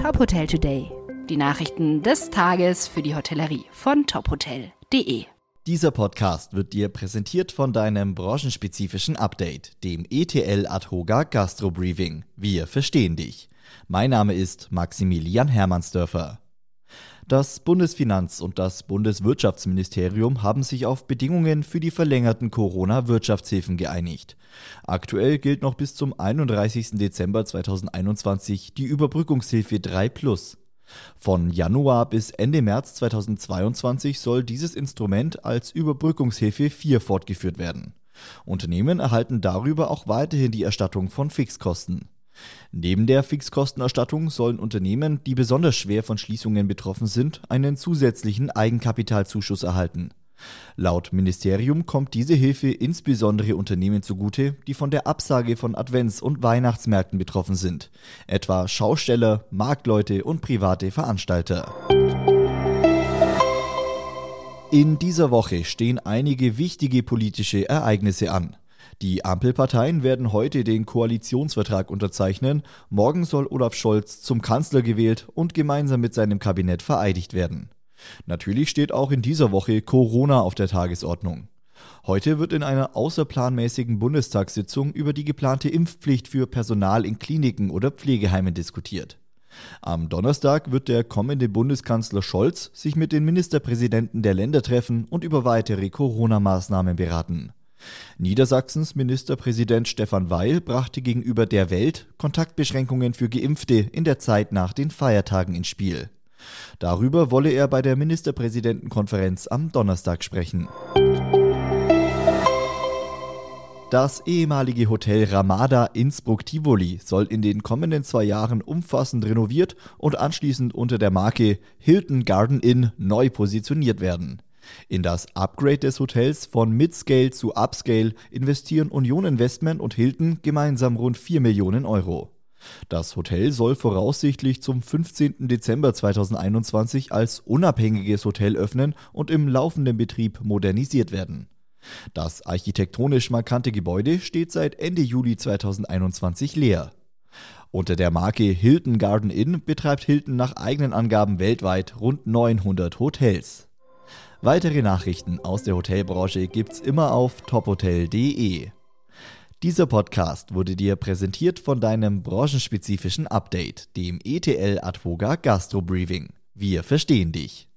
Top Hotel Today. Die Nachrichten des Tages für die Hotellerie von tophotel.de. Dieser Podcast wird dir präsentiert von deinem branchenspezifischen Update, dem ETL Adhoga Gastro Briefing. Wir verstehen dich. Mein Name ist Maximilian Hermannsdörfer. Das Bundesfinanz- und das Bundeswirtschaftsministerium haben sich auf Bedingungen für die verlängerten Corona-Wirtschaftshilfen geeinigt. Aktuell gilt noch bis zum 31. Dezember 2021 die Überbrückungshilfe 3 Plus. Von Januar bis Ende März 2022 soll dieses Instrument als Überbrückungshilfe 4 fortgeführt werden. Unternehmen erhalten darüber auch weiterhin die Erstattung von Fixkosten. Neben der Fixkostenerstattung sollen Unternehmen, die besonders schwer von Schließungen betroffen sind, einen zusätzlichen Eigenkapitalzuschuss erhalten. Laut Ministerium kommt diese Hilfe insbesondere Unternehmen zugute, die von der Absage von Advents- und Weihnachtsmärkten betroffen sind, etwa Schausteller, Marktleute und private Veranstalter. In dieser Woche stehen einige wichtige politische Ereignisse an. Die Ampelparteien werden heute den Koalitionsvertrag unterzeichnen. Morgen soll Olaf Scholz zum Kanzler gewählt und gemeinsam mit seinem Kabinett vereidigt werden. Natürlich steht auch in dieser Woche Corona auf der Tagesordnung. Heute wird in einer außerplanmäßigen Bundestagssitzung über die geplante Impfpflicht für Personal in Kliniken oder Pflegeheimen diskutiert. Am Donnerstag wird der kommende Bundeskanzler Scholz sich mit den Ministerpräsidenten der Länder treffen und über weitere Corona-Maßnahmen beraten. Niedersachsens Ministerpräsident Stefan Weil brachte gegenüber der Welt Kontaktbeschränkungen für Geimpfte in der Zeit nach den Feiertagen ins Spiel. Darüber wolle er bei der Ministerpräsidentenkonferenz am Donnerstag sprechen. Das ehemalige Hotel Ramada Innsbruck-Tivoli soll in den kommenden zwei Jahren umfassend renoviert und anschließend unter der Marke Hilton Garden Inn neu positioniert werden. In das Upgrade des Hotels von Midscale zu Upscale investieren Union Investment und Hilton gemeinsam rund 4 Millionen Euro. Das Hotel soll voraussichtlich zum 15. Dezember 2021 als unabhängiges Hotel öffnen und im laufenden Betrieb modernisiert werden. Das architektonisch markante Gebäude steht seit Ende Juli 2021 leer. Unter der Marke Hilton Garden Inn betreibt Hilton nach eigenen Angaben weltweit rund 900 Hotels. Weitere Nachrichten aus der Hotelbranche gibt's immer auf tophotel.de. Dieser Podcast wurde dir präsentiert von deinem branchenspezifischen Update, dem ETL Advoga Gastro Briefing. Wir verstehen dich.